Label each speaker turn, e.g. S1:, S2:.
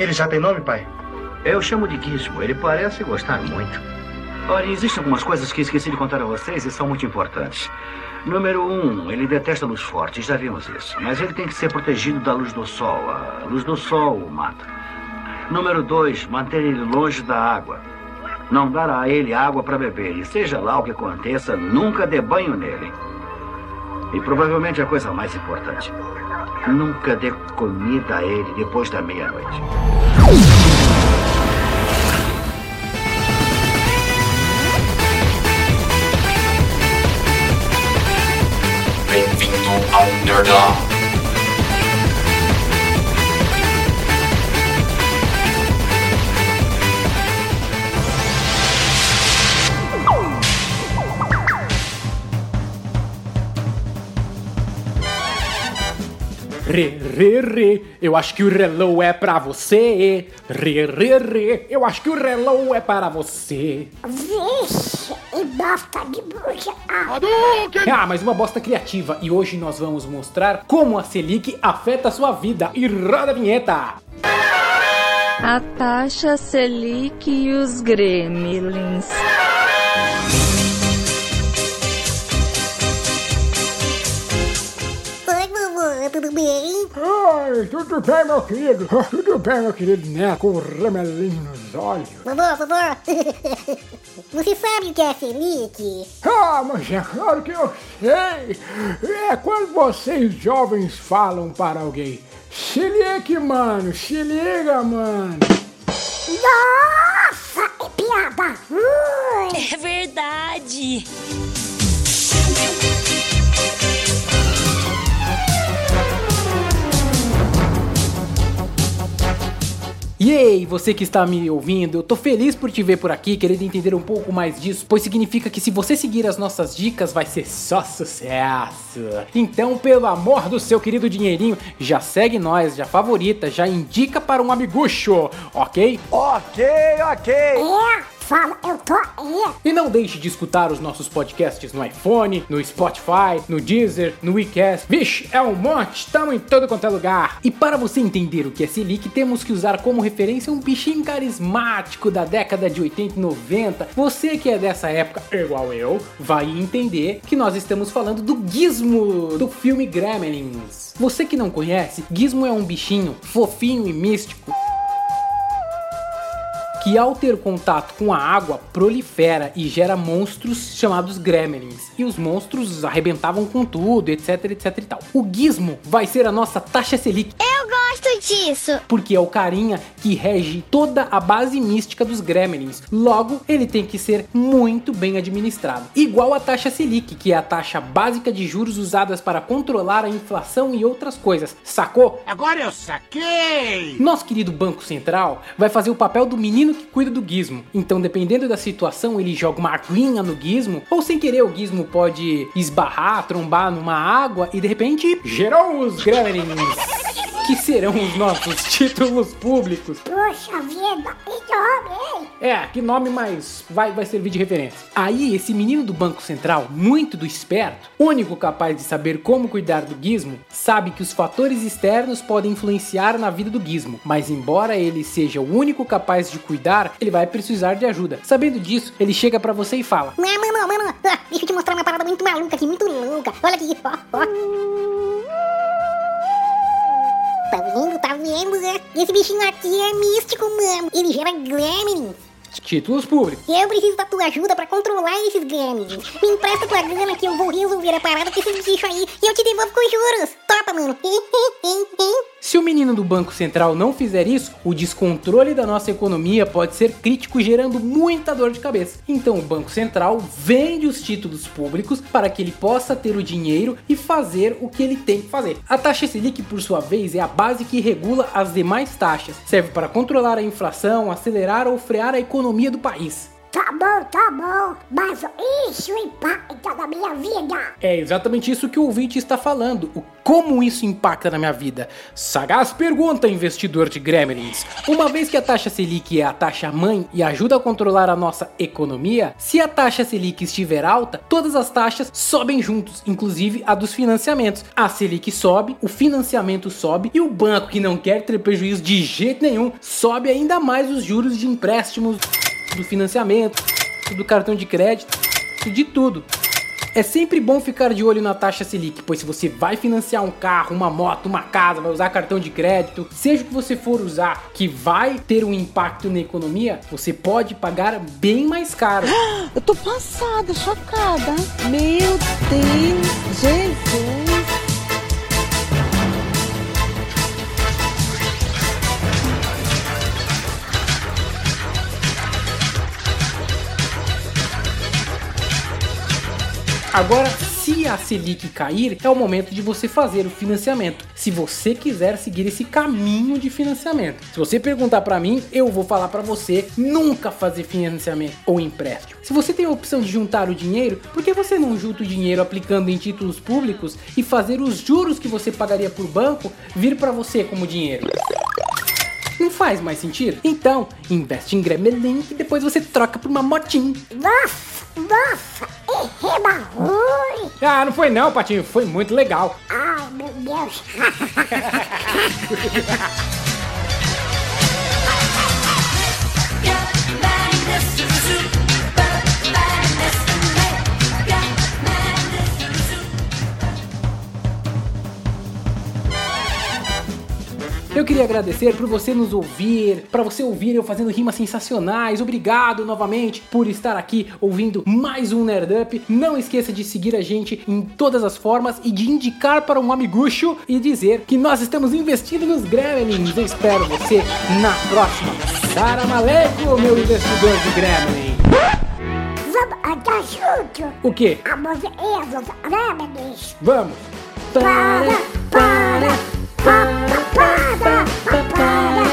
S1: Ele já tem nome, pai?
S2: Eu chamo de Gizmo. Ele parece gostar muito. Olha, existem algumas coisas que esqueci de contar a vocês e são muito importantes. Número um, ele detesta luz forte, já vimos isso. Mas ele tem que ser protegido da luz do sol. A luz do sol o mata. Número dois, manter ele longe da água. Não dar a ele água para beber. E seja lá o que aconteça, nunca dê banho nele. E provavelmente a coisa mais importante: nunca dê comida a ele depois da meia-noite.
S3: Bem-vindo ao Nerdão.
S4: Re, re, re, eu acho que o relou é pra você. Re, re, re, eu acho que o relou é para você.
S5: Vixe, e bosta de bruxa. Ah,
S4: Ah, mas uma bosta criativa. E hoje nós vamos mostrar como a Selic afeta a sua vida. E roda a vinheta.
S6: A taxa Selic e os gremlins.
S5: Tudo bem,
S4: meu querido? Tudo bem, meu querido neto, com o remelinho nos olhos.
S5: Vovô, vovô. Você sabe o que é Selic?
S4: Ah, mas é claro que eu sei. É quando vocês jovens falam para alguém. Se liga, mano, se liga, mano.
S5: Nossa, é piada ruim.
S7: É verdade.
S4: E aí, você que está me ouvindo, eu tô feliz por te ver por aqui, querendo entender um pouco mais disso, pois significa que se você seguir as nossas dicas vai ser só sucesso. Então, pelo amor do seu querido dinheirinho, já segue nós, já favorita, já indica para um amigucho, ok?
S1: Ok, ok.
S5: É, fala, eu tô aí.
S4: E não deixe de escutar os nossos podcasts no iPhone, no Spotify, no Deezer, no WeCast. Vixe, é um monte, estamos em todo quanto é lugar. E para você entender o que é Selic, temos que usar como referência um bichinho carismático da década de 80 e 90. Você que é dessa época, igual eu, vai entender que nós estamos falando do Gizmo, do filme Gremlins. Você que não conhece, Gizmo é um bichinho fofinho e místico que ao ter contato com a água prolifera e gera monstros chamados gremlins. E os monstros arrebentavam com tudo, etc, etc e tal. O Gizmo vai ser a nossa taxa Selic,
S5: Eu disso.
S4: porque é o carinha que rege toda a base mística dos gremlins. Logo, ele tem que ser muito bem administrado. Igual a taxa Selic, que é a taxa básica de juros usadas para controlar a inflação e outras coisas. Sacou?
S1: Agora eu saquei.
S4: Nosso querido Banco Central vai fazer o papel do menino que cuida do gizmo. Então, dependendo da situação, ele joga uma aguinha no gizmo, ou sem querer o gizmo pode esbarrar, trombar numa água e de repente gerou os gremlins. Que serão os nossos títulos públicos.
S5: Poxa vida, que nome, hein?
S4: É, que nome mais vai, vai servir de referência. Aí, esse menino do Banco Central, muito do esperto, único capaz de saber como cuidar do gizmo, sabe que os fatores externos podem influenciar na vida do gizmo, mas embora ele seja o único capaz de cuidar, ele vai precisar de ajuda. Sabendo disso, ele chega pra você e fala:
S5: Mas, mano, mano, deixa eu te mostrar uma parada muito maluca aqui, muito louca. Olha aqui, ó, ó. Vendo, né? Esse bichinho aqui é místico, mano. Ele gera gremlins.
S4: Títulos públicos.
S5: Eu preciso da tua ajuda pra controlar esses gremlins. Me empresta tua grana que eu vou resolver a parada com esses bichos aí e eu te devolvo com juros. Topa, mano.
S4: Se o menino do Banco Central não fizer isso, o descontrole da nossa economia pode ser crítico, gerando muita dor de cabeça. Então o Banco Central vende os títulos públicos para que ele possa ter o dinheiro e fazer o que ele tem que fazer. A taxa Selic, por sua vez, é a base que regula as demais taxas. Serve para controlar a inflação, acelerar ou frear a economia do país.
S3: Tá bom, tá bom, mas isso impacta na minha vida.
S4: É exatamente isso que o ouvinte está falando. O como isso impacta na minha vida? Sagaz pergunta, investidor de Gremlins. Uma vez que a taxa Selic é a taxa mãe e ajuda a controlar a nossa economia, se a taxa Selic estiver alta, todas as taxas sobem juntos, inclusive a dos financiamentos. A Selic sobe, o financiamento sobe e o banco que não quer ter prejuízo de jeito nenhum sobe ainda mais os juros de empréstimos do financiamento, do cartão de crédito, de tudo. É sempre bom ficar de olho na taxa Selic, pois se você vai financiar um carro, uma moto, uma casa, vai usar cartão de crédito, seja o que você for usar, que vai ter um impacto na economia, você pode pagar bem mais caro.
S7: Eu tô passada, chocada. Meu Deus, Jesus.
S4: Agora, se a Selic cair, é o momento de você fazer o financiamento. Se você quiser seguir esse caminho de financiamento. Se você perguntar para mim, eu vou falar para você nunca fazer financiamento ou empréstimo. Se você tem a opção de juntar o dinheiro, por que você não junta o dinheiro aplicando em títulos públicos e fazer os juros que você pagaria por banco vir para você como dinheiro? Não faz mais sentido? Então, investe em Gremlin e depois você troca por uma motinha.
S3: Nossa, nossa, e rima ruim.
S4: Ah, não foi não, Patinho, foi muito legal.
S3: Ai, meu Deus.
S4: Eu queria agradecer por você nos ouvir, para você ouvir eu fazendo rimas sensacionais. Obrigado novamente por estar aqui ouvindo mais um Nerd Up. Não esqueça de seguir a gente em todas as formas e de indicar para um amigucho e dizer que nós estamos investindo nos Gremlins. Eu espero você na próxima. Salam aleikum, meu investidor de Gremlin.
S3: Vamos andar junto.
S4: O que?
S3: A música dos Gremlins.
S4: Vamos.
S3: Tá. ba ba.